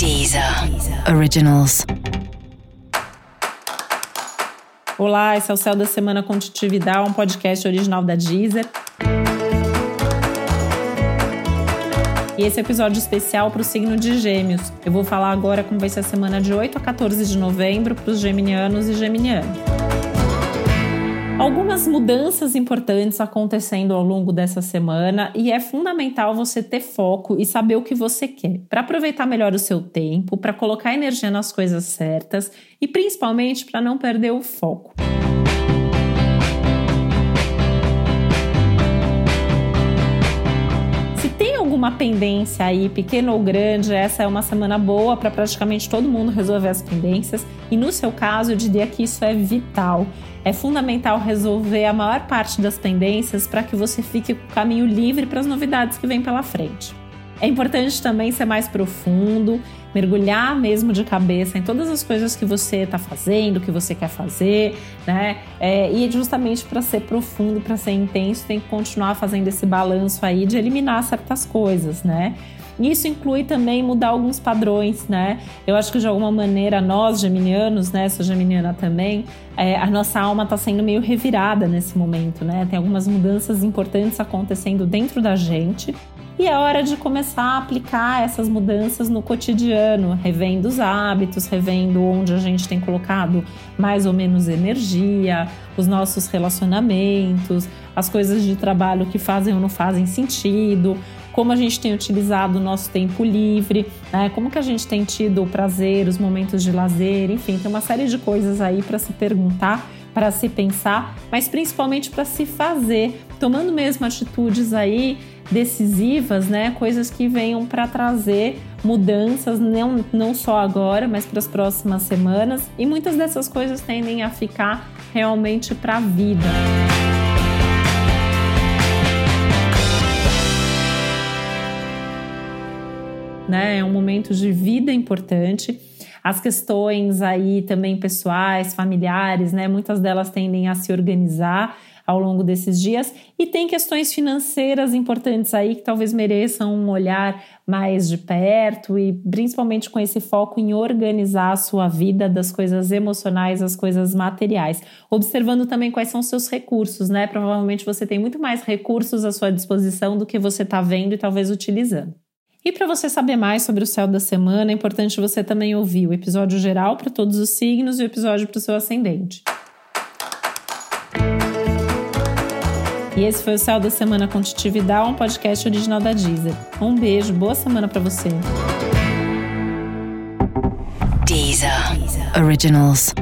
Deezer Originals. Olá, esse é o Céu da Semana Contitividade, um podcast original da Deezer. E esse é episódio especial para o signo de Gêmeos. Eu vou falar agora como vai ser a semana de 8 a 14 de novembro para os geminianos e geminianas algumas mudanças importantes acontecendo ao longo dessa semana e é fundamental você ter foco e saber o que você quer, para aproveitar melhor o seu tempo, para colocar energia nas coisas certas e principalmente para não perder o foco. Alguma pendência aí, pequena ou grande, essa é uma semana boa para praticamente todo mundo resolver as pendências. E no seu caso, eu diria que isso é vital. É fundamental resolver a maior parte das pendências para que você fique com o caminho livre para as novidades que vêm pela frente. É importante também ser mais profundo, mergulhar mesmo de cabeça em todas as coisas que você está fazendo, que você quer fazer, né? É, e justamente para ser profundo, para ser intenso, tem que continuar fazendo esse balanço aí de eliminar certas coisas, né? Isso inclui também mudar alguns padrões, né? Eu acho que de alguma maneira nós, geminianos, né? Sou geminiana também, é, a nossa alma está sendo meio revirada nesse momento, né? Tem algumas mudanças importantes acontecendo dentro da gente e é hora de começar a aplicar essas mudanças no cotidiano, revendo os hábitos, revendo onde a gente tem colocado mais ou menos energia, os nossos relacionamentos, as coisas de trabalho que fazem ou não fazem sentido, como a gente tem utilizado o nosso tempo livre, né? como que a gente tem tido o prazer, os momentos de lazer, enfim, tem uma série de coisas aí para se perguntar, para se pensar, mas principalmente para se fazer, tomando mesmo atitudes aí decisivas, né? Coisas que venham para trazer mudanças, não, não só agora, mas para as próximas semanas. E muitas dessas coisas tendem a ficar realmente para a vida. Né? É um momento de vida importante. As questões aí também pessoais, familiares, né? Muitas delas tendem a se organizar ao longo desses dias. E tem questões financeiras importantes aí que talvez mereçam um olhar mais de perto e principalmente com esse foco em organizar a sua vida das coisas emocionais às coisas materiais. Observando também quais são seus recursos, né? Provavelmente você tem muito mais recursos à sua disposição do que você está vendo e talvez utilizando. E para você saber mais sobre o céu da semana, é importante você também ouvir o episódio geral para todos os signos e o episódio para o seu ascendente. E esse foi o Céu da Semana com um podcast original da Deezer. Um beijo, boa semana para você. Deezer. Originals.